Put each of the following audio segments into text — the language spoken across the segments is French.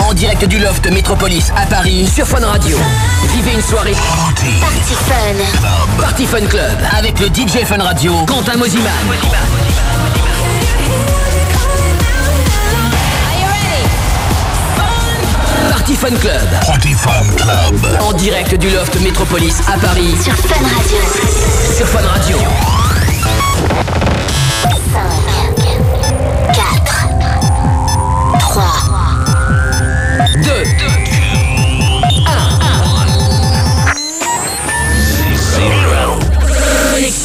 En direct du loft Métropolis à Paris sur Fun Radio. Vivez une soirée Party, Fun. Party Fun Club avec le DJ Fun Radio Quentin Mosiman. Party Fun Club. Party Fun Club. En direct du loft Métropolis à Paris. Sur Fun Radio. Sur Fun Radio. 5,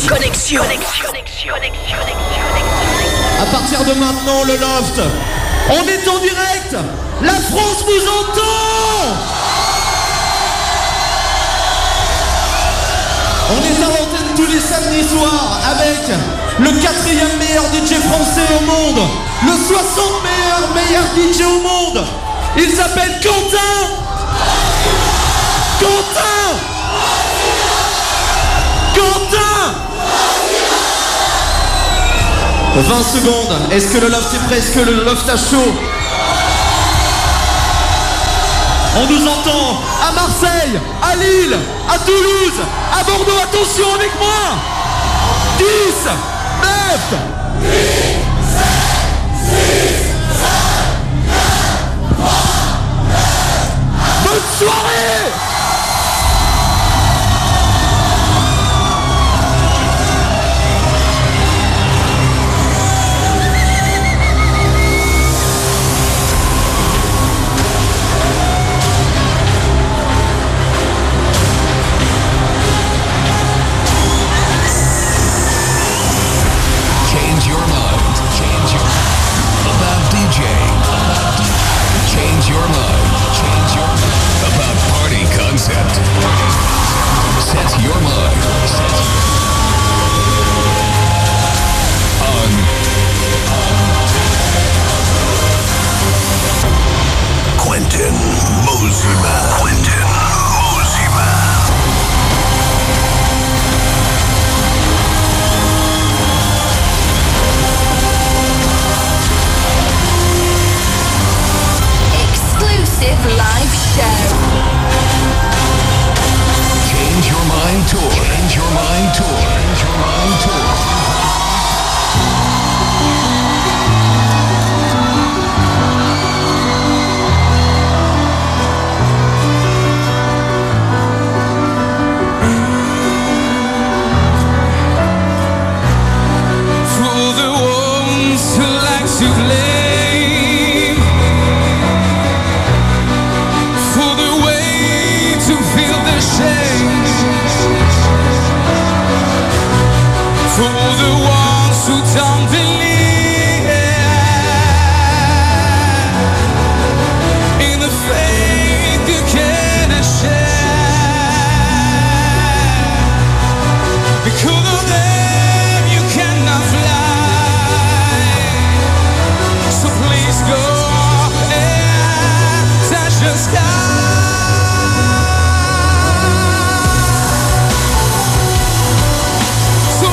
1. Connexion. À partir de maintenant, le loft, on est en direct La France vous entend On est à l'antenne tous les samedis soirs avec le quatrième meilleur DJ français au monde, le 60 meilleur meilleur DJ au monde. Il s'appelle Quentin Quentin 20 secondes. Est-ce que le loft est prêt? Est-ce que le loft a chaud? On nous entend à Marseille, à Lille, à Toulouse, à Bordeaux. Attention avec moi. 10, 9, 8, 7, 6, 5, 4, 3, 2, Bonne soirée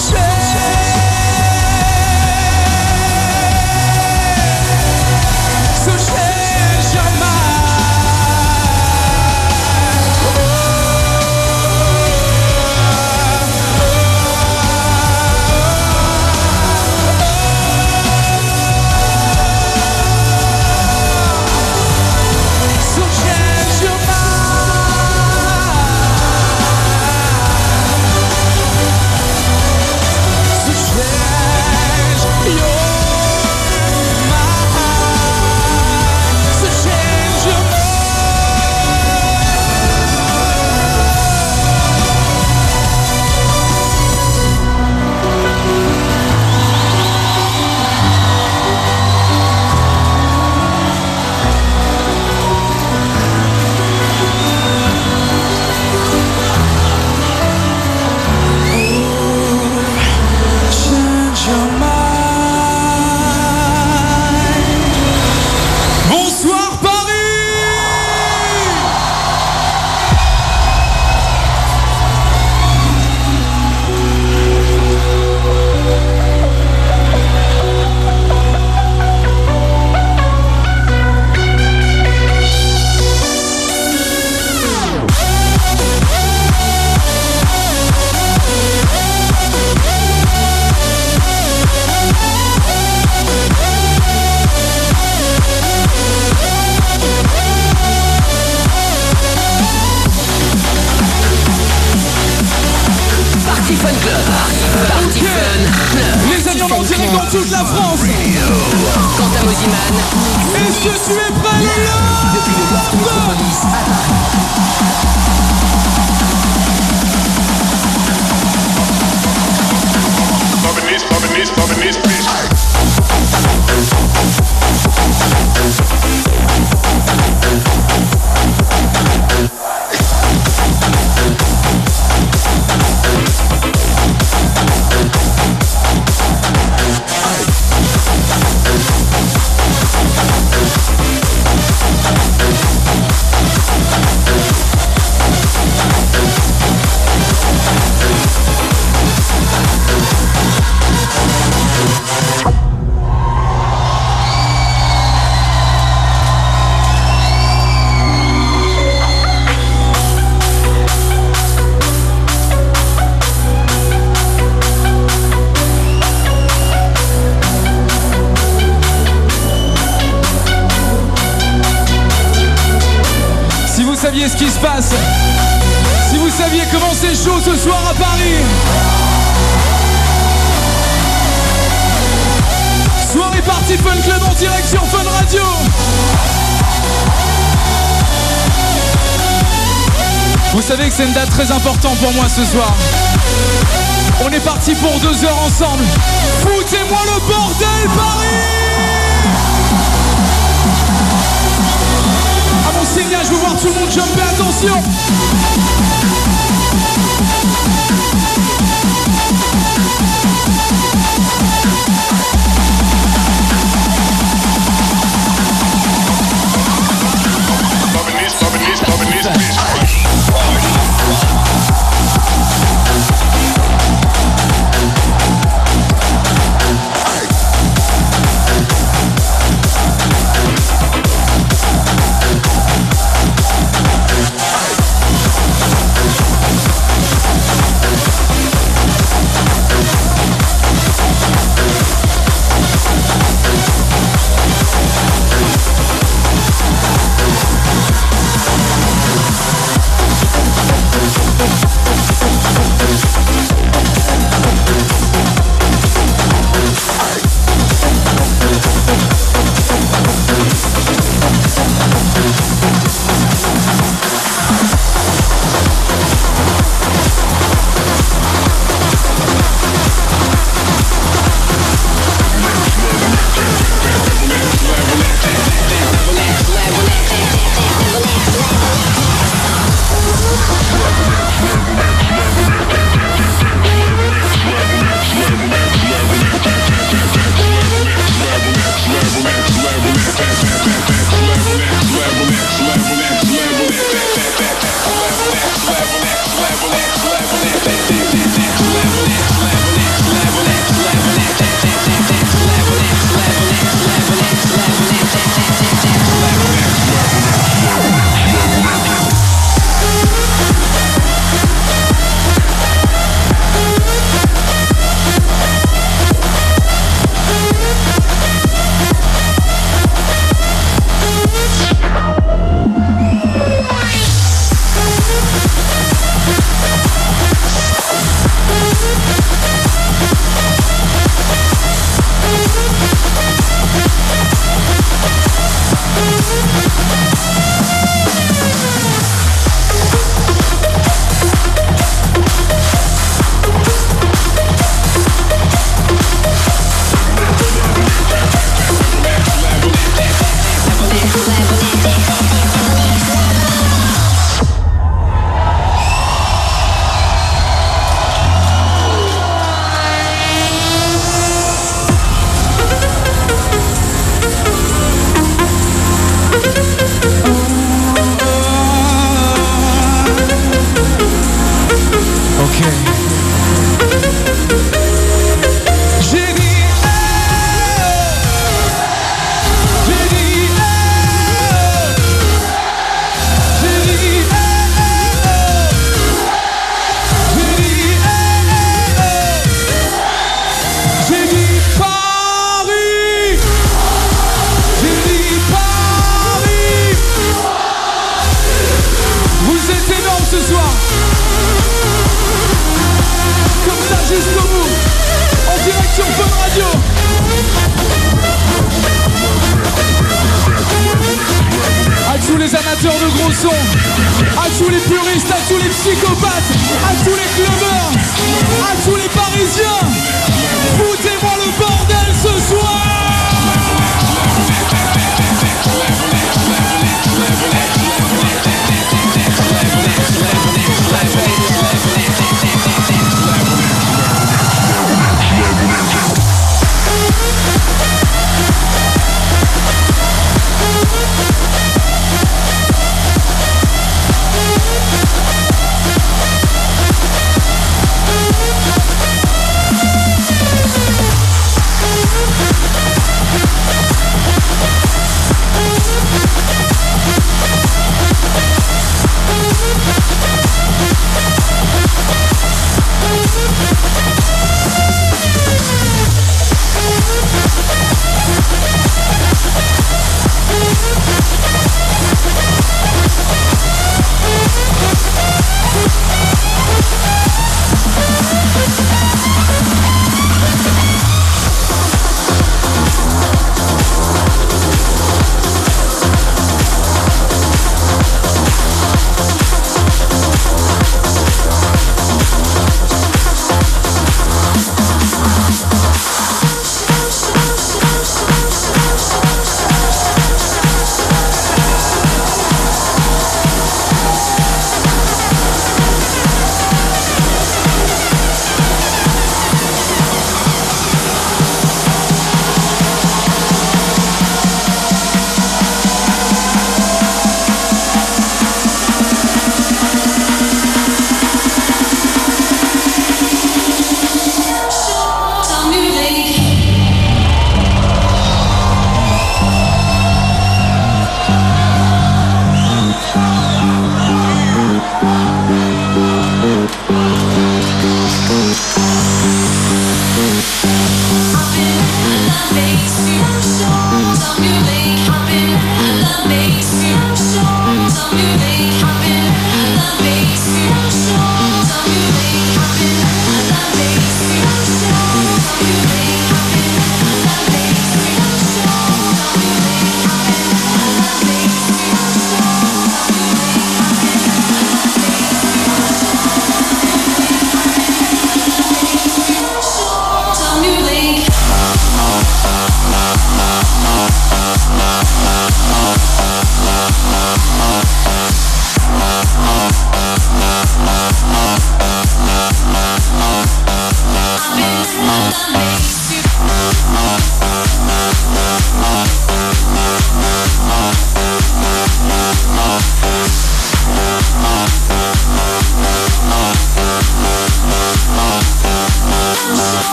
shame pour moi ce soir.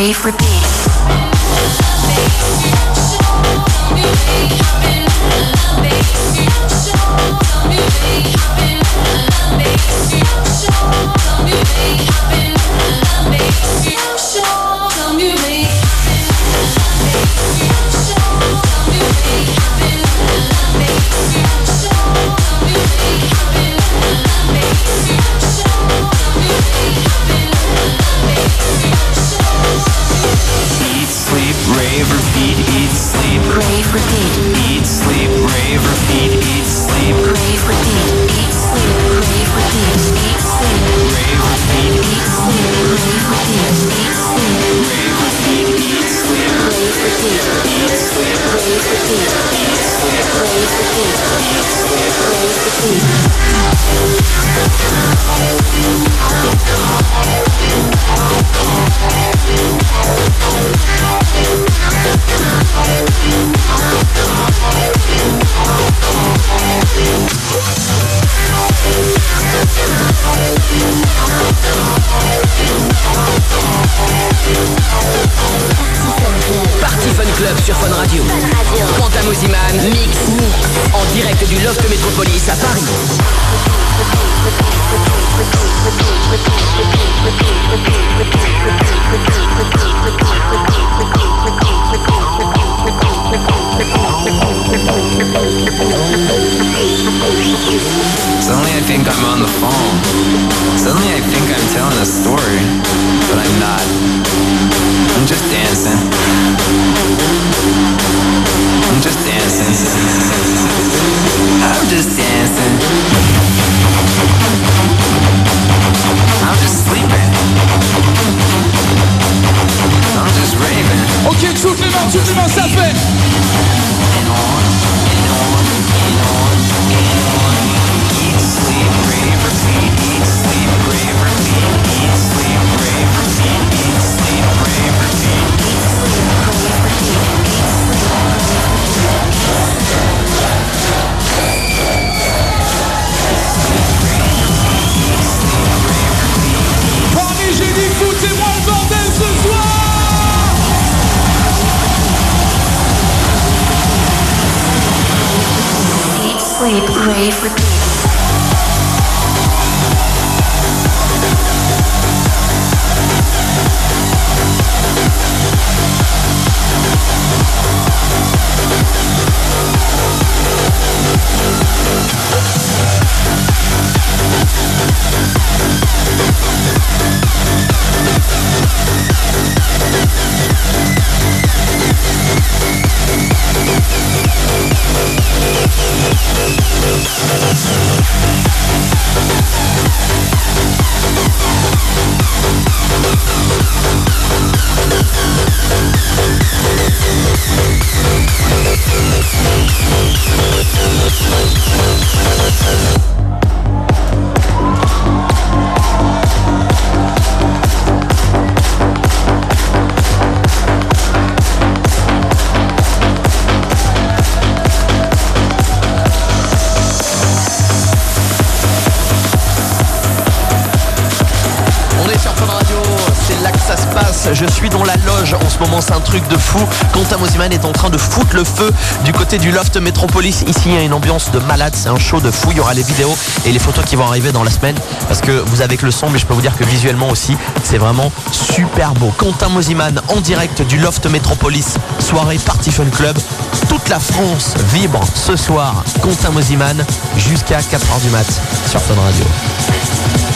wave repeat. On moment, c'est un truc de fou. Quentin Mosiman est en train de foutre le feu du côté du loft Metropolis. Ici, il y a une ambiance de malade, c'est un show de fou. Il y aura les vidéos et les photos qui vont arriver dans la semaine parce que vous avez que le son, mais je peux vous dire que visuellement aussi, c'est vraiment super beau. Quentin Mosiman en direct du loft Metropolis, soirée Party Fun Club. Toute la France vibre ce soir. Quentin Mosiman jusqu'à 4h du mat sur Fun Radio.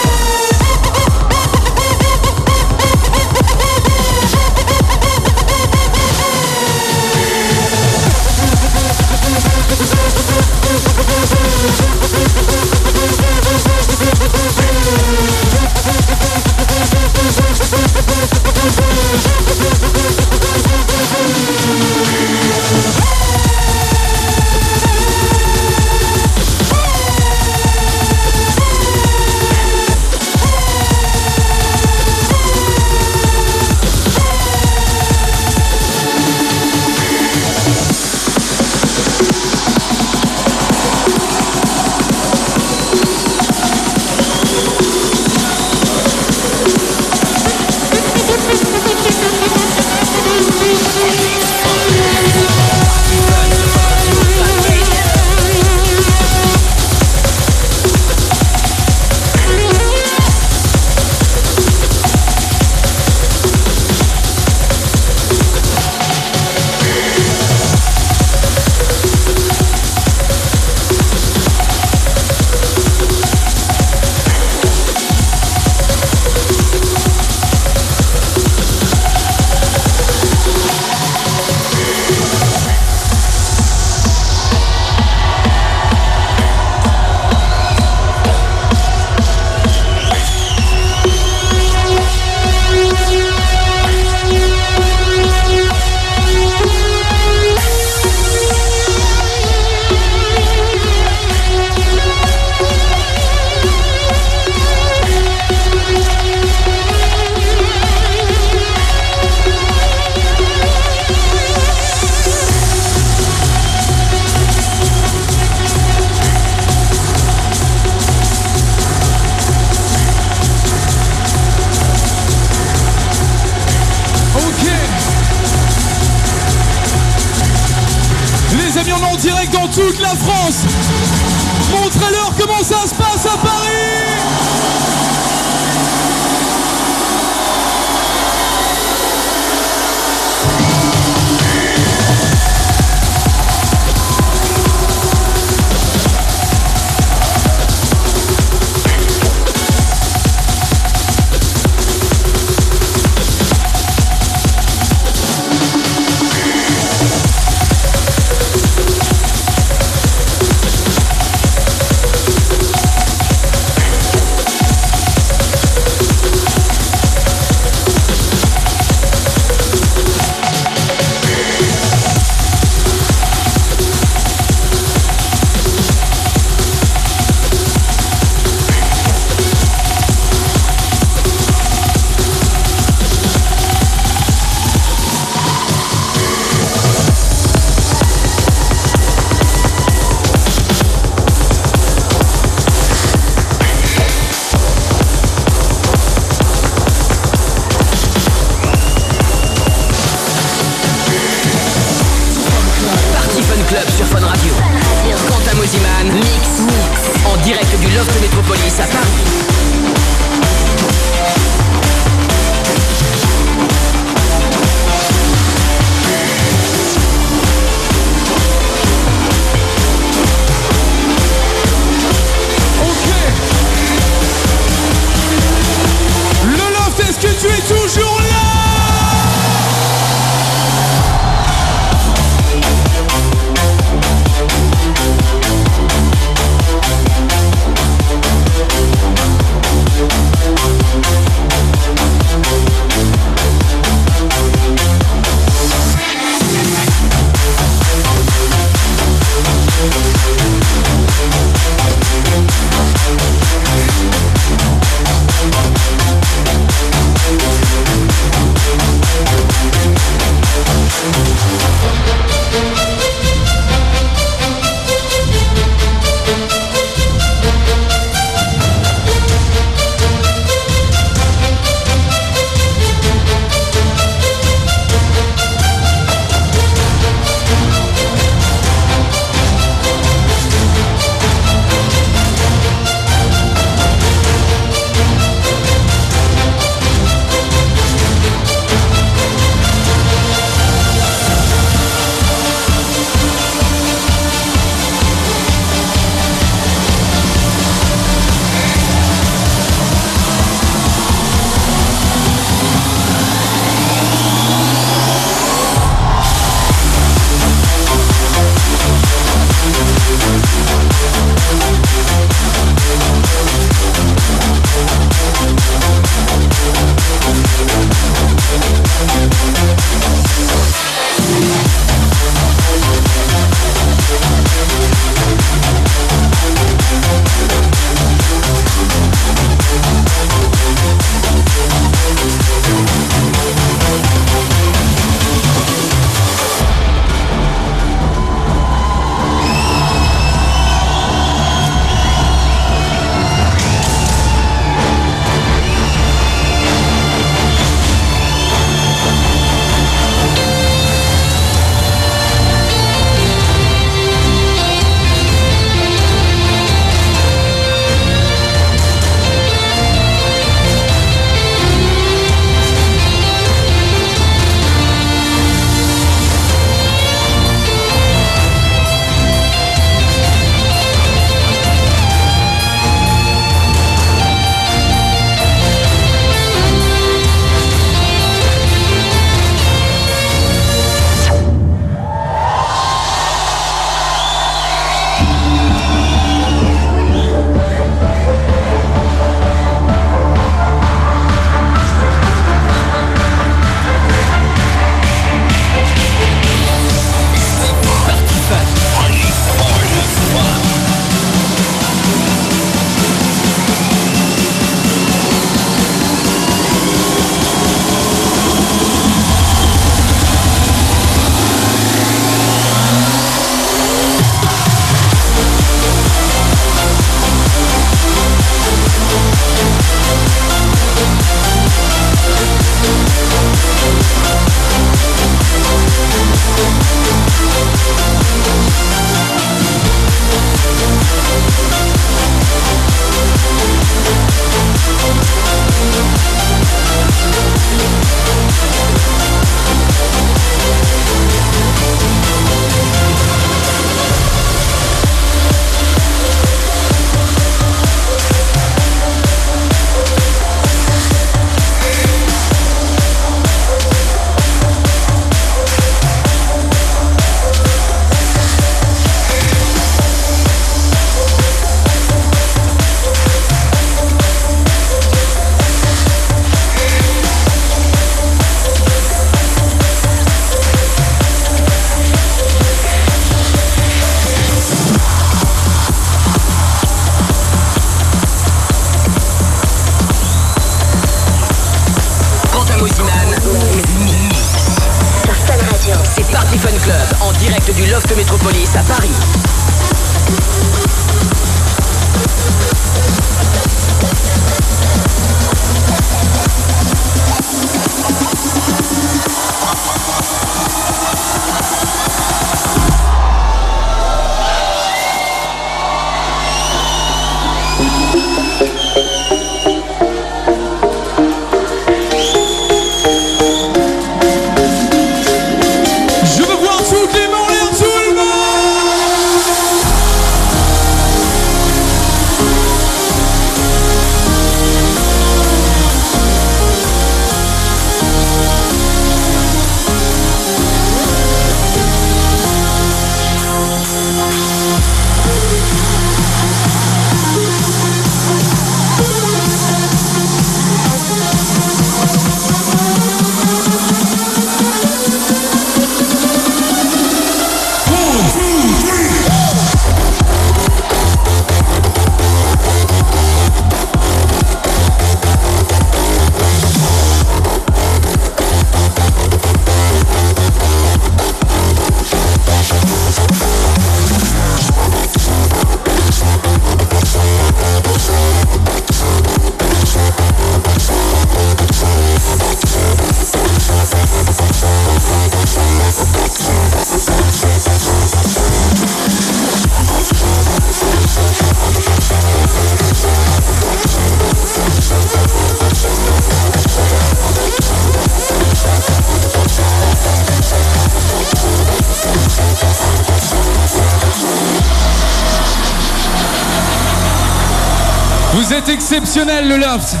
Exceptionnel, le Loft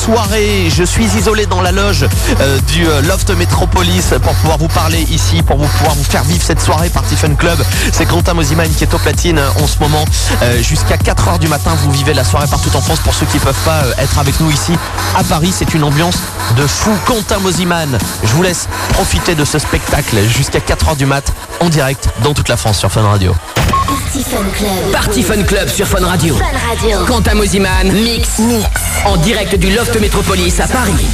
soirée. Je suis isolé dans la loge euh, du euh, Loft Metropolis pour pouvoir vous parler ici, pour pouvoir vous faire vivre cette soirée Party Fun Club. C'est Quentin Mosiman qui est au platine euh, en ce moment. Jusqu'à 4h du matin, vous vivez la soirée partout en France. Pour ceux qui ne peuvent pas être avec nous ici à Paris, c'est une ambiance de fou. Quentin Mosiman, je vous laisse profiter de ce spectacle jusqu'à 4h du mat en direct dans toute la France sur Fun Radio. Party Fun Club. Party Fun Club sur Fun Radio. Fun Radio. Quentin Mosiman, Mix, Mix. En direct du Loft Métropolis à Paris.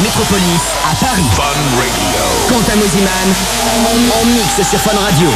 Métropolis à Paris. Fun Radio. Quentin Mosiman, en, en mix sur Fun Radio.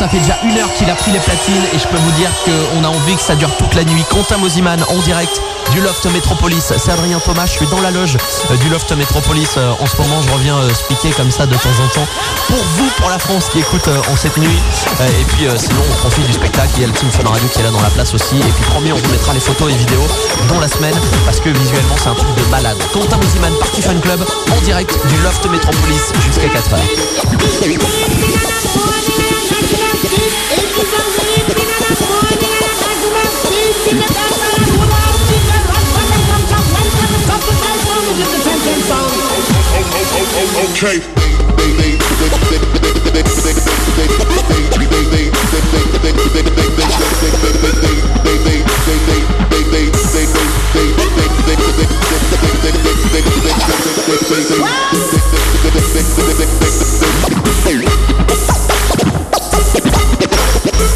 Ça fait déjà une heure qu'il a pris les platines et je peux vous dire qu'on a envie que ça dure toute la nuit. Quentin Mosiman en direct du Loft Metropolis. C'est Adrien Thomas, je suis dans la loge euh, du Loft Metropolis. Euh, en ce moment, je reviens euh, expliquer comme ça de temps en temps. Pour vous, pour la France qui écoute en cette nuit. Et puis sinon, on profite du spectacle. Il y a le Team Fun Radio qui est là dans la place aussi. Et puis promis, on vous mettra les photos et vidéos dans la semaine parce que visuellement, c'est un truc de malade. Quentin Mosiman, Party Fun Club, en direct du Loft Metropolis jusqu'à 4h. Okay.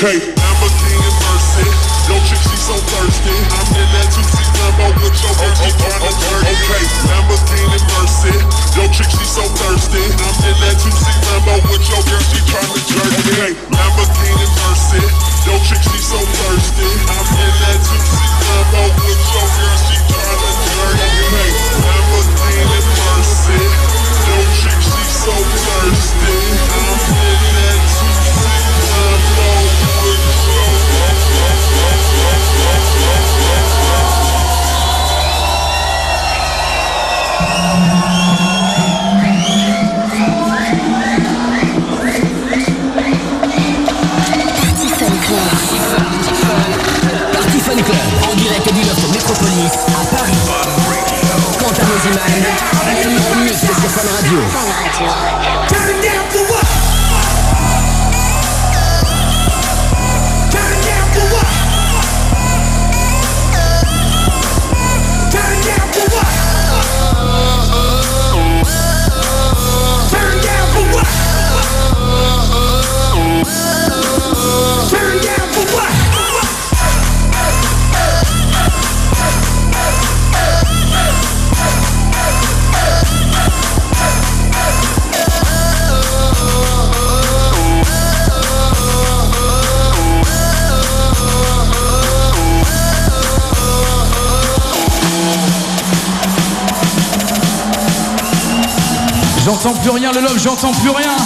Okay. Lamborghini Mercy. Yo, chick, she so thirsty. I'm in that 2C Lambo with your she kinda dirty. Okay. Lamborghini Mercy. Yo, chick, she so thirsty. I'm in that 2C Lambo with your girl, she tryna jerk me. Okay. Lamborghini Mercy. Yo, chick, she so thirsty. I'm in that 2C Lambo with your girl, she Radio. J'entends plus rien, le love, j'entends plus rien.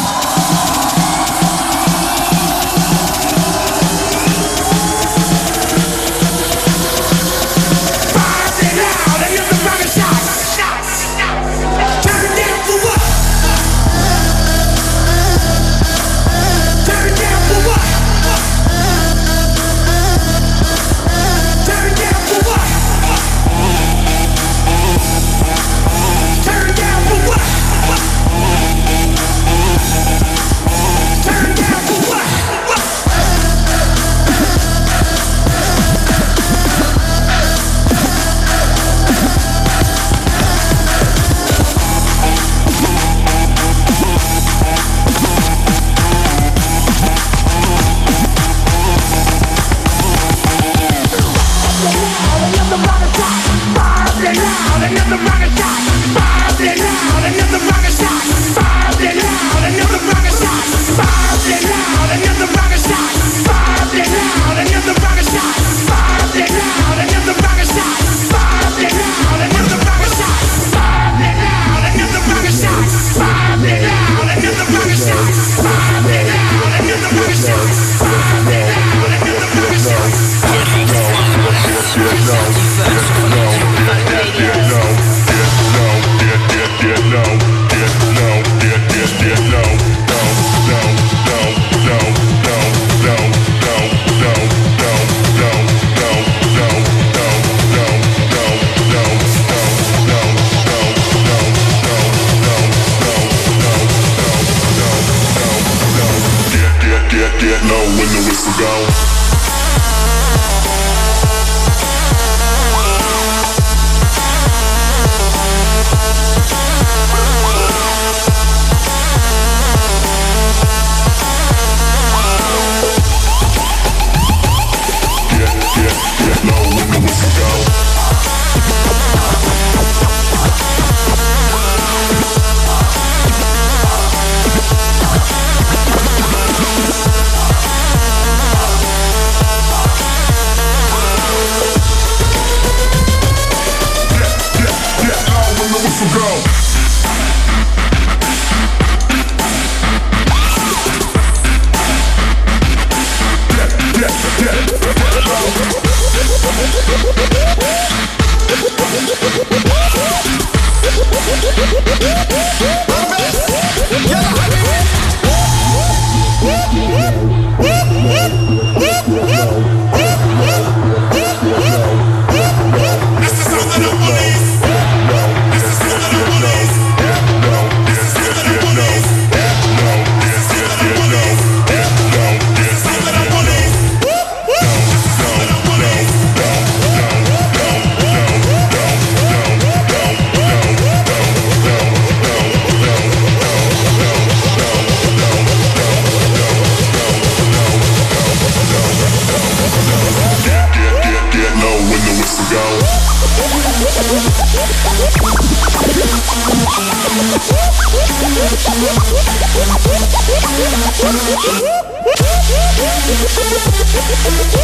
Yeah.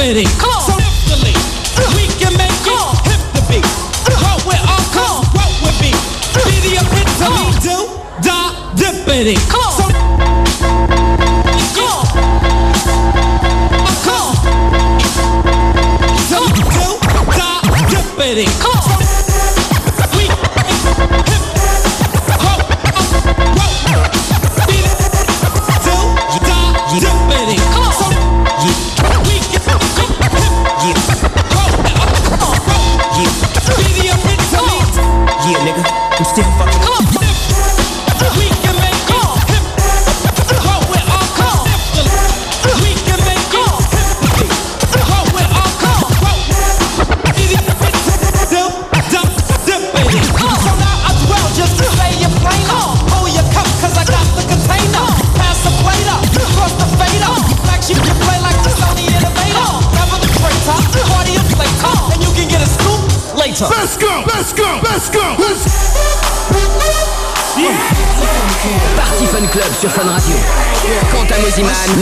Betty. Come on. So uh, we can make it on. hip to be. Uh, what we're on, cause what we be. Uh, be the epitome, uh, do, da, dippity. Come on. So Come on.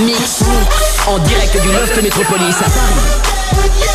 Mix en direct du Loft Métropolis à Paris.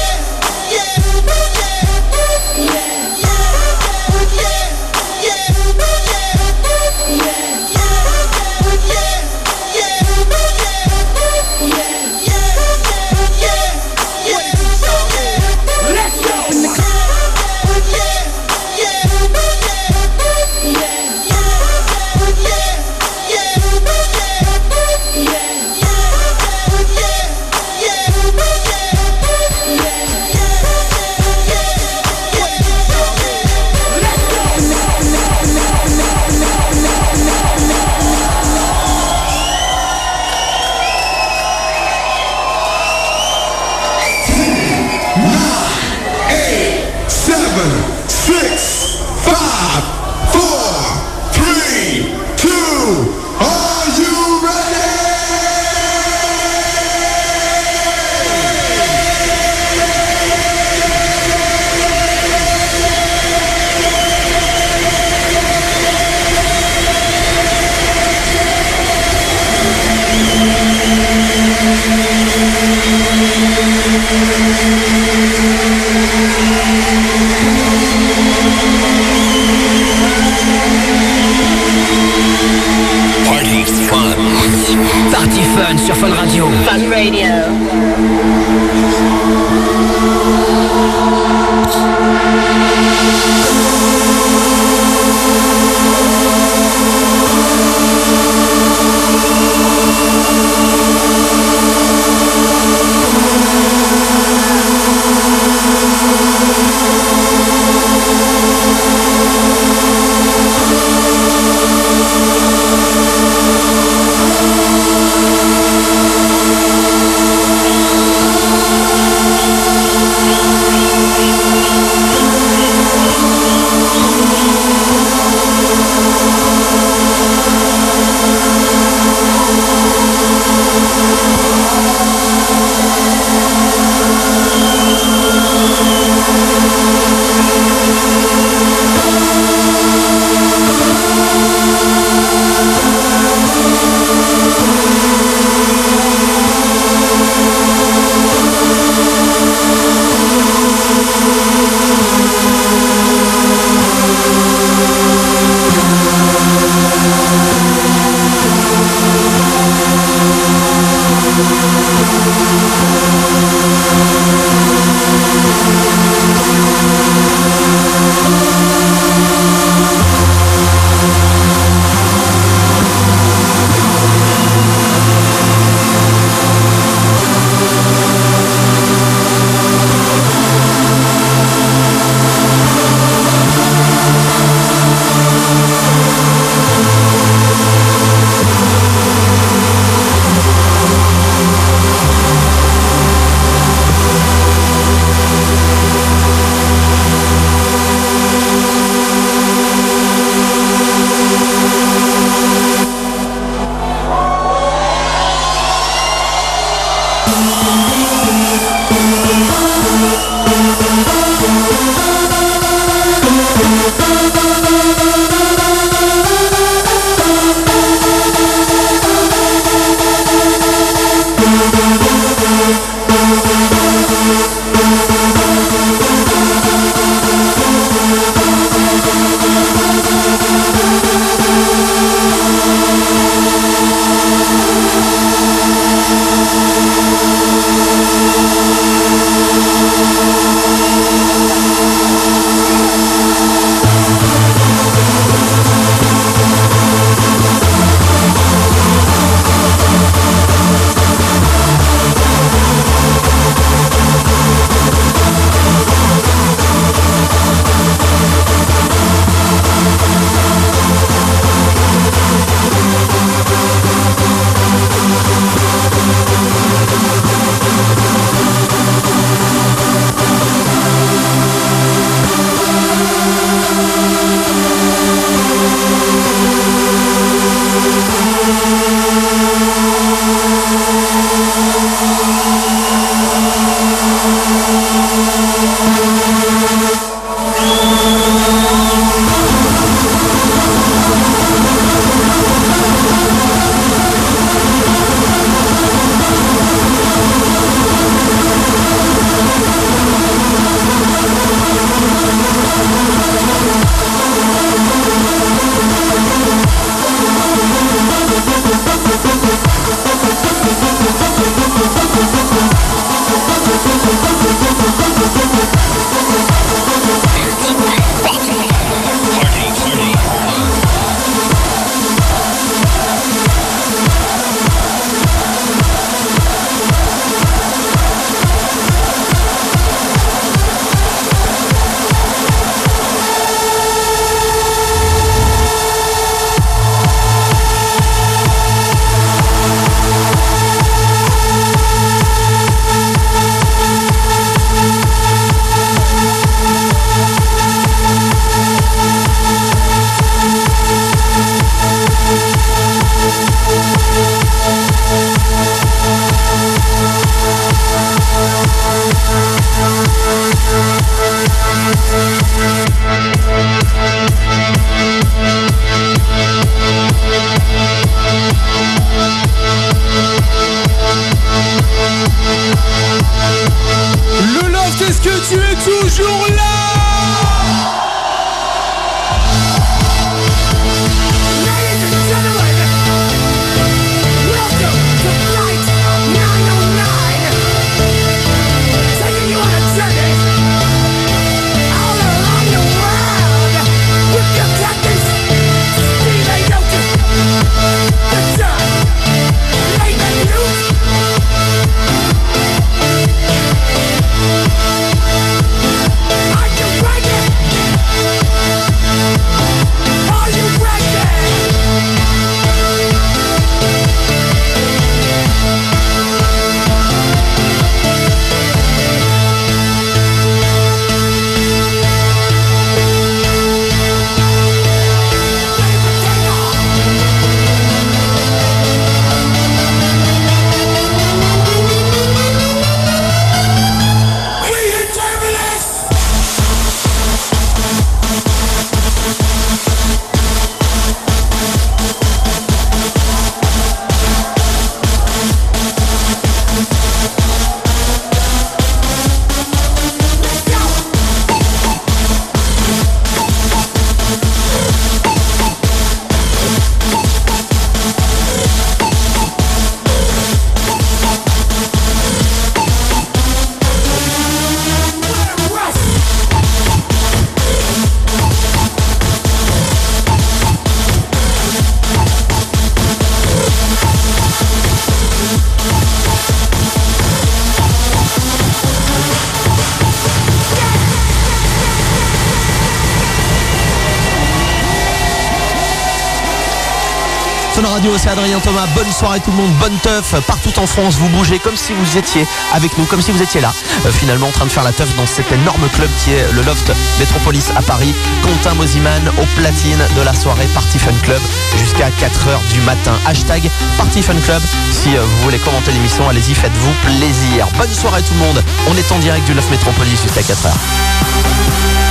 C'est Adrien Thomas. Bonne soirée tout le monde, bonne teuf. Partout en France, vous bougez comme si vous étiez avec nous, comme si vous étiez là. Euh, finalement, en train de faire la teuf dans cet énorme club qui est le Loft Metropolis à Paris. Quentin Mosiman au platine de la soirée Party Fun Club jusqu'à 4h du matin. Hashtag Party Fun Club. Si euh, vous voulez commenter l'émission, allez-y, faites-vous plaisir. Bonne soirée tout le monde. On est en direct du Loft Metropolis jusqu'à 4h.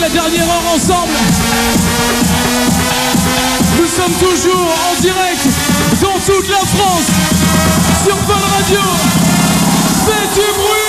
La dernière heure ensemble. Nous sommes toujours en direct dans toute la France sur Fun Radio. Faites du bruit.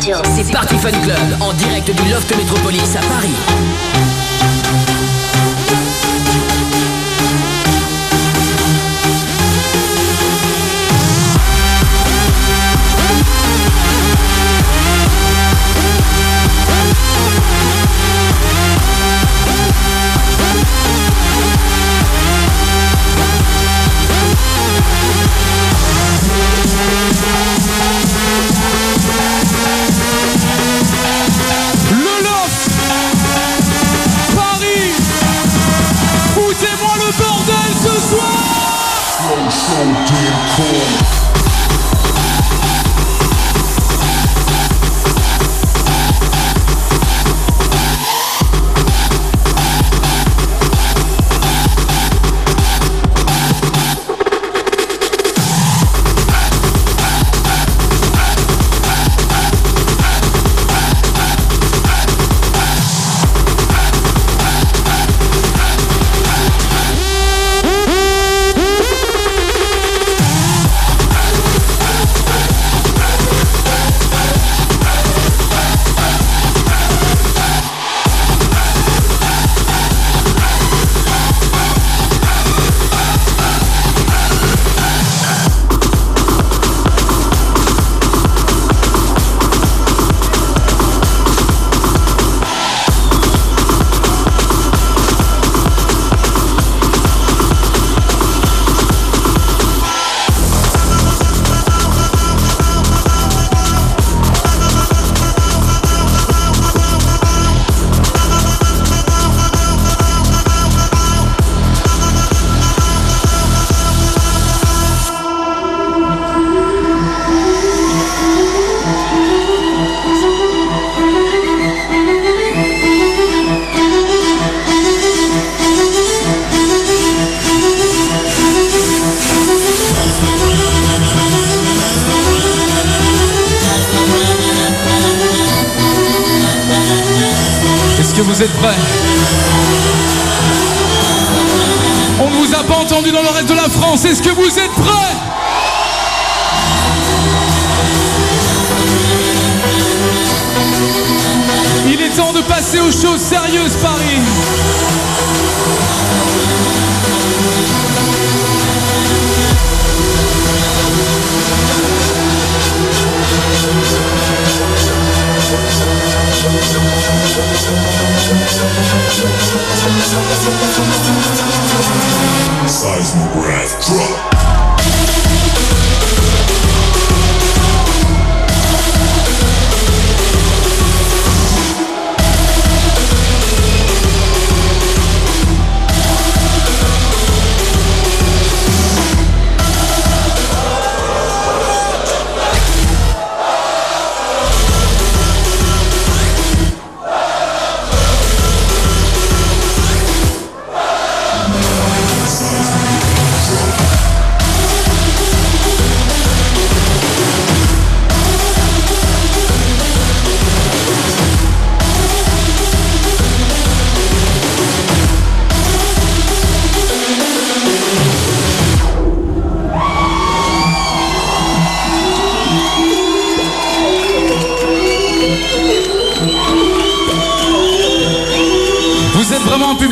C'est Party Fun Club en direct du Loft Metropolis à Paris.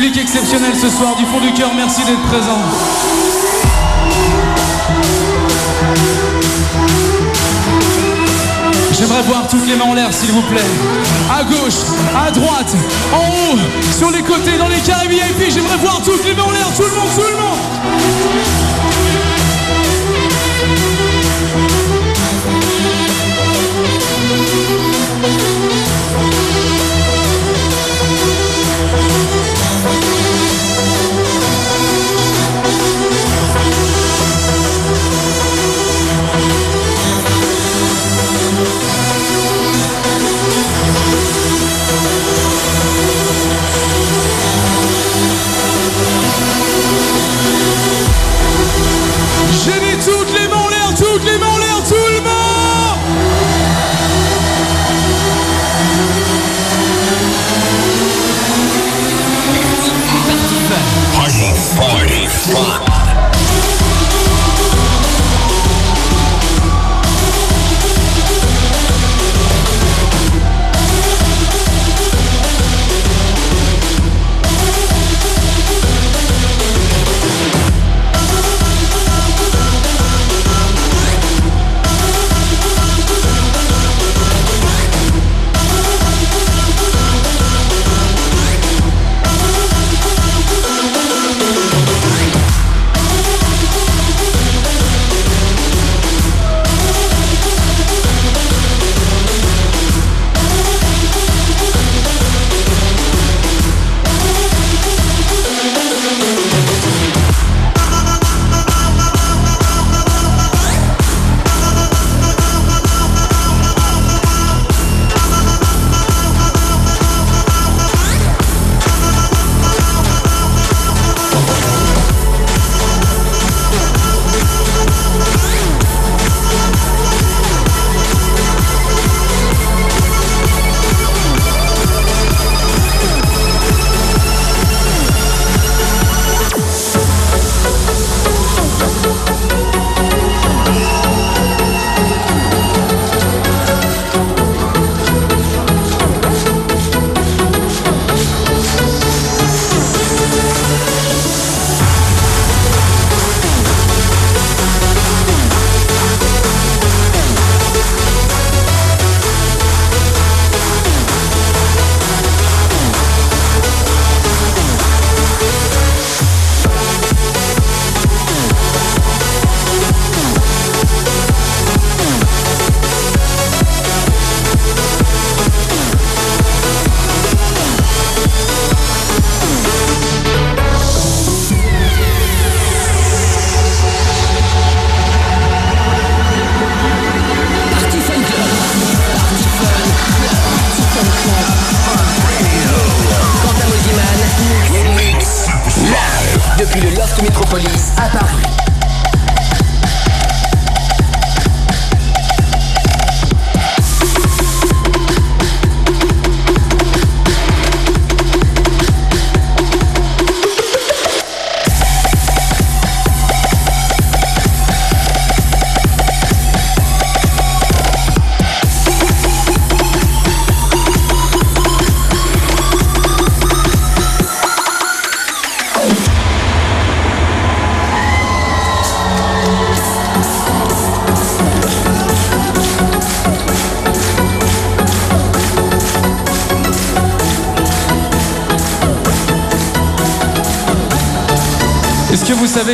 Exceptionnel ce soir. Du fond du cœur, merci d'être présent. J'aimerais voir toutes les mains en l'air, s'il vous plaît. À gauche, à droite, en haut, sur les côtés, dans les carrés VIP. J'aimerais voir toutes les mains en l'air, tout le monde, tout le monde.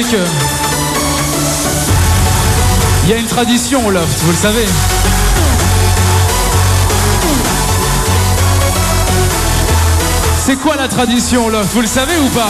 Savez. Il y a une tradition au loft, vous le savez C'est quoi la tradition au loft Vous le savez ou pas?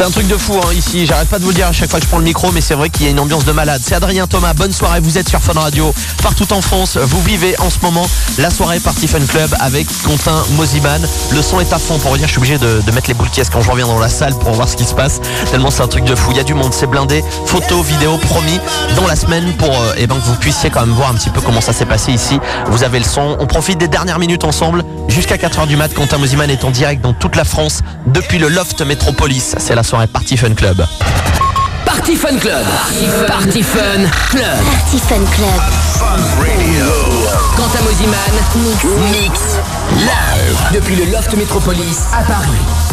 C'est un truc de fou hein, ici, j'arrête pas de vous le dire à chaque fois que je prends le micro, mais c'est vrai qu'il y a une ambiance de malade. C'est Adrien Thomas, bonne soirée, vous êtes sur Fun Radio, partout en France, vous vivez en ce moment la soirée Party Fun Club avec Quentin Moziman. Le son est à fond. Pour vous dire, je suis obligé de, mettre les boules quand je reviens dans la salle pour voir ce qui se passe, tellement c'est un truc de fou. Il y a du monde, c'est blindé, photos, vidéos, promis, dans la semaine pour euh, eh ben, que vous puissiez quand même voir un petit peu comment ça s'est passé ici. Vous avez le son, on profite des dernières minutes ensemble, jusqu'à 4h du mat, Quentin Moziman est en direct dans toute la France, depuis le Loft Métropolis. C'est la soirée Party Fun Club. Party Fun Club. Party Fun Club. Party Fun Club. Quentin Mosiman. Mix. Live. Depuis le Loft Métropolis à Paris.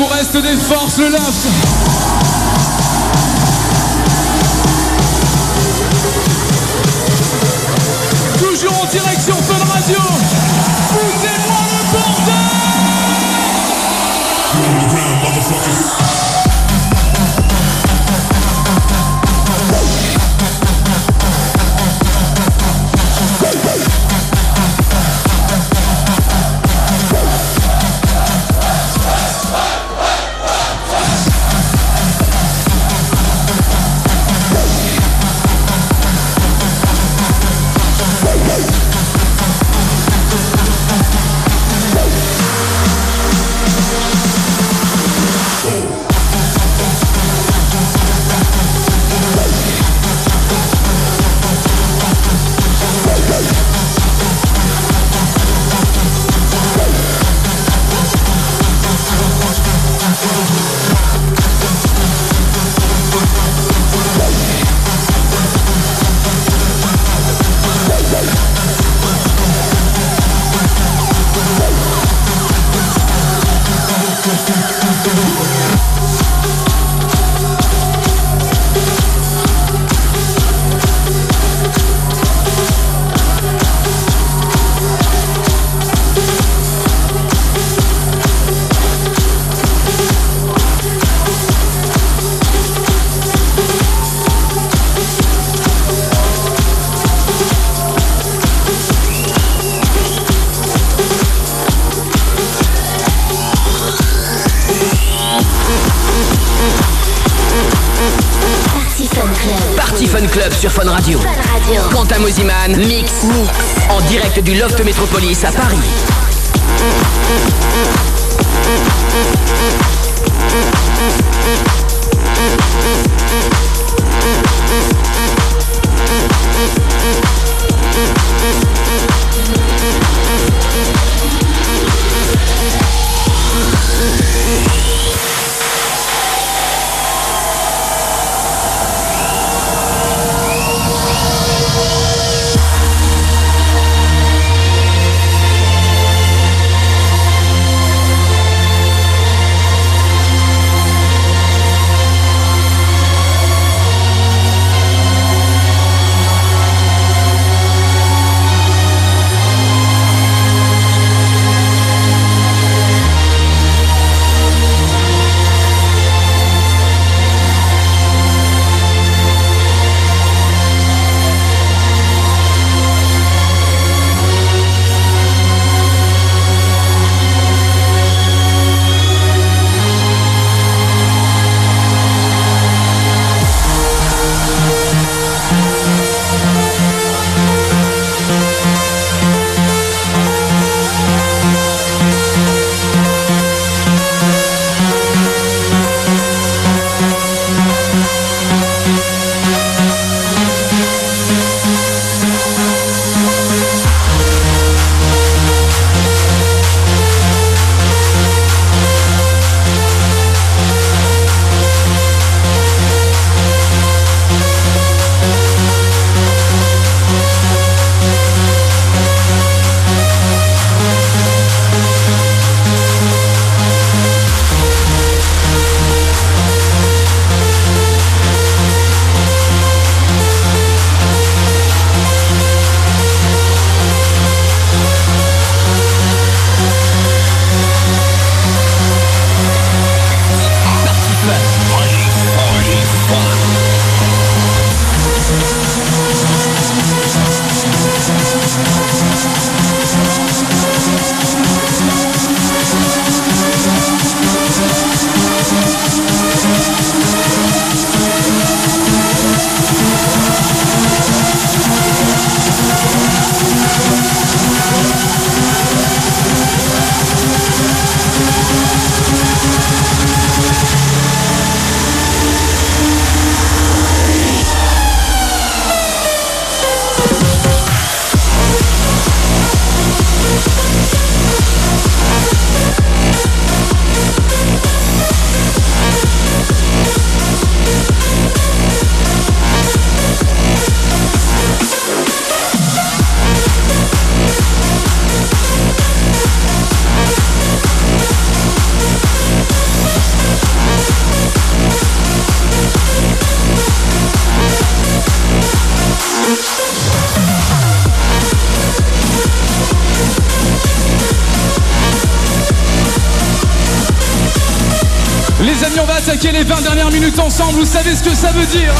Vous reste des forces, le loft. Toujours en direction du Loft Métropolis à Paris. Vous savez ce que ça veut dire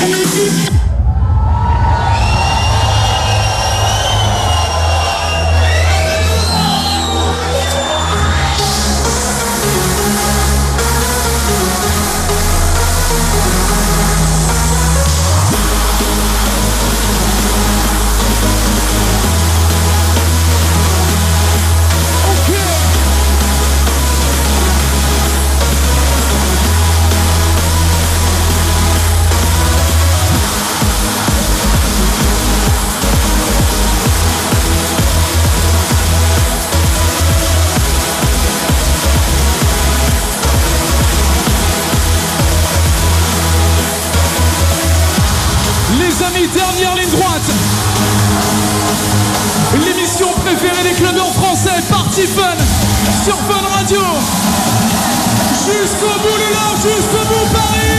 Les Sur Fun Radio. Jusqu'au bout le large, jusqu'au bout Paris.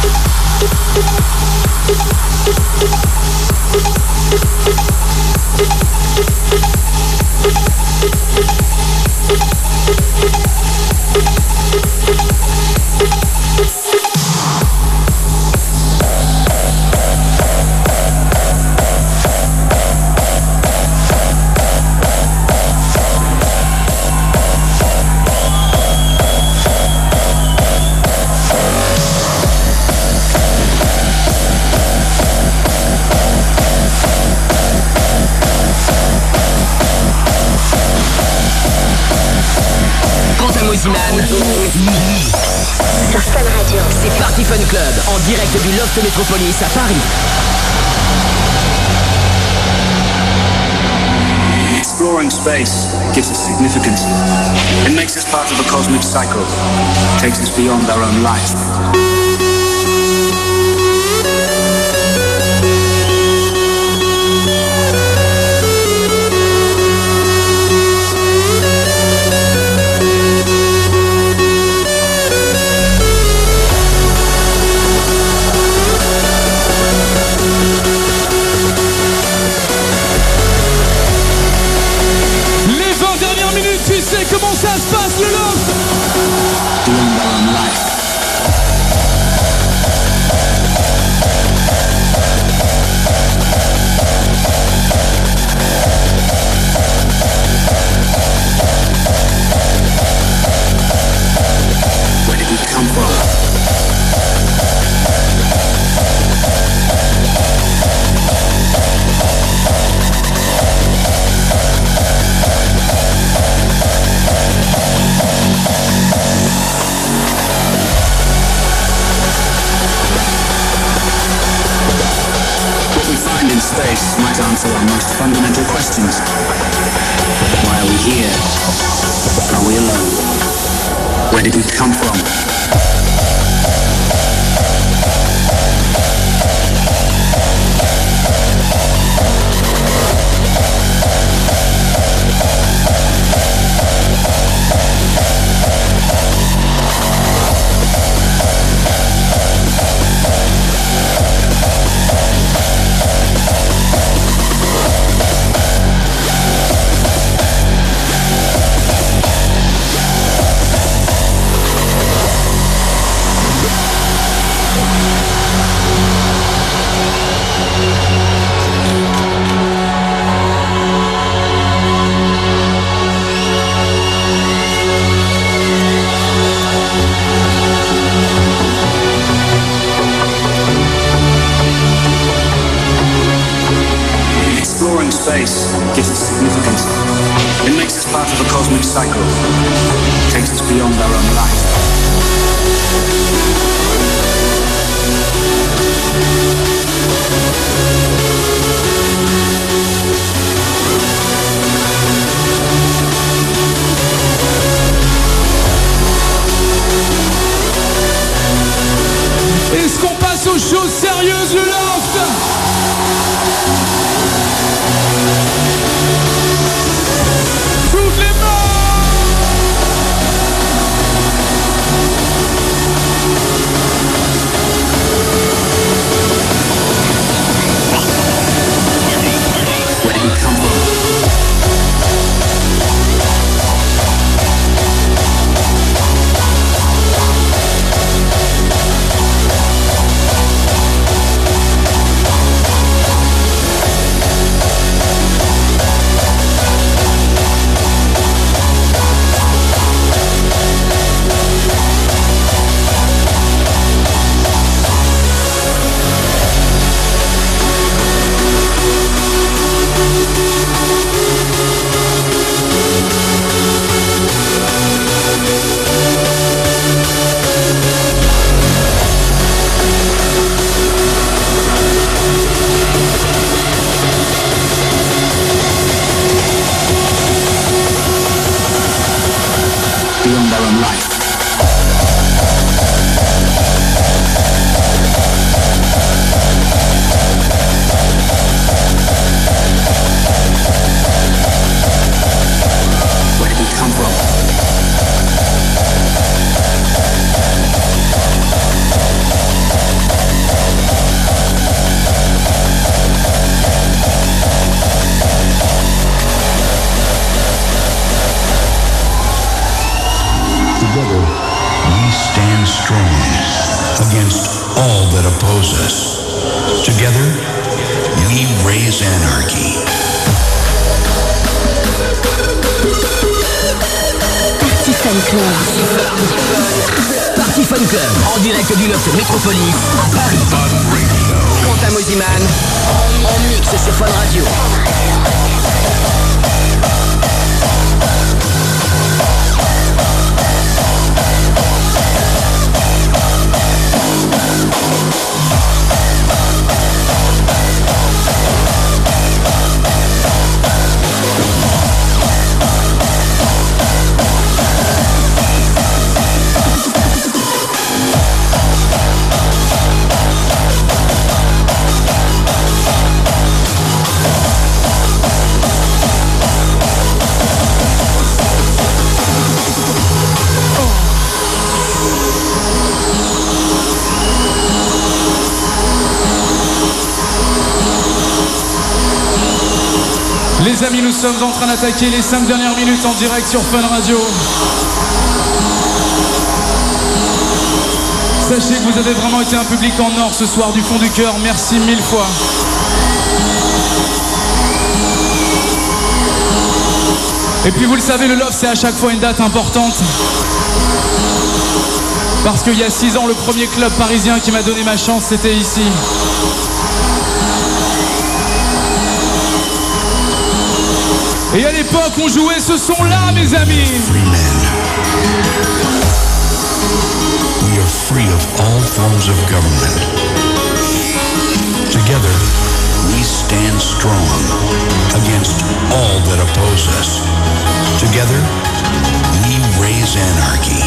Quentin Sur Fun Radio. c'est Party Fun Club, en direct du Loft Metropolis à Paris. Exploring space gives us significance. It makes us part of a cosmic cycle, takes us beyond our own life. Beyond our own life. Where did we come from? Sommes en train d'attaquer les 5 dernières minutes en direct sur Fun Radio. Sachez que vous avez vraiment été un public en or ce soir du fond du cœur. Merci mille fois. Et puis vous le savez, le Love c'est à chaque fois une date importante. Parce qu'il y a 6 ans, le premier club parisien qui m'a donné ma chance, c'était ici. Et à l'époque, on jouait ce son-là, mes amis. We are free of all forms of government. Together, we stand strong against all that oppose us. Together, we raise anarchy.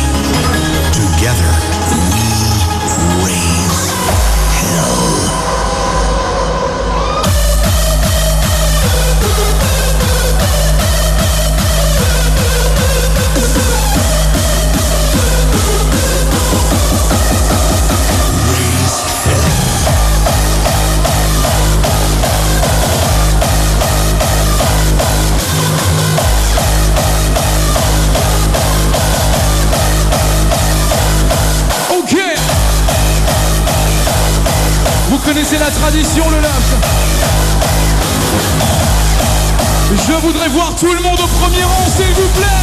Together, la tradition, le loft Je voudrais voir tout le monde au premier rang, s'il vous plaît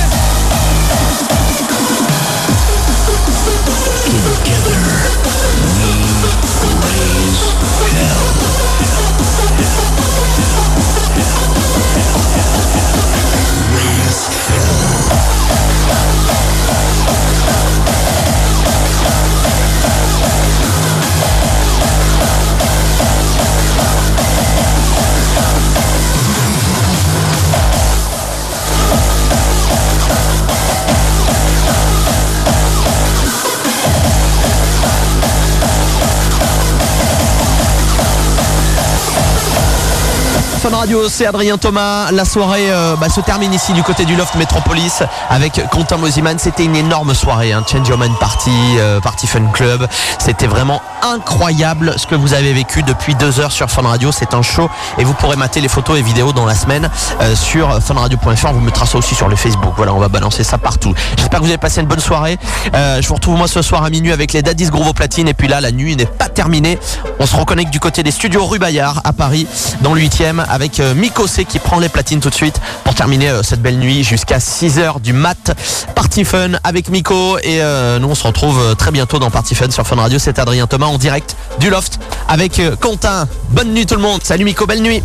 Radio, c'est Adrien Thomas. La soirée euh, bah, se termine ici du côté du Loft Metropolis avec Quentin Mosiman. C'était une énorme soirée, hein. Change Your Mind Party, euh, Party Fun Club. C'était vraiment incroyable ce que vous avez vécu depuis deux heures sur Fun Radio. C'est un show et vous pourrez mater les photos et vidéos dans la semaine euh, sur funradio.fr. On vous mettra ça aussi sur le Facebook. Voilà, on va balancer ça partout. J'espère que vous avez passé une bonne soirée. Je vous retrouve moi ce soir à minuit avec les Daddy's Groove au platine. Et puis là, la nuit n'est pas terminée. On se reconnecte du côté des studios rue Bayard à Paris, dans le 8e, avec euh, Miko C qui prend les platines tout de suite pour terminer euh, cette belle nuit jusqu'à 6h du mat. Party Fun avec Miko. Et euh, nous, on se retrouve euh, très bientôt dans Party Fun sur Fun Radio. C'est Adrien Thomas en direct du Loft avec euh, Quentin. Bonne nuit tout le monde. Salut Miko, belle nuit.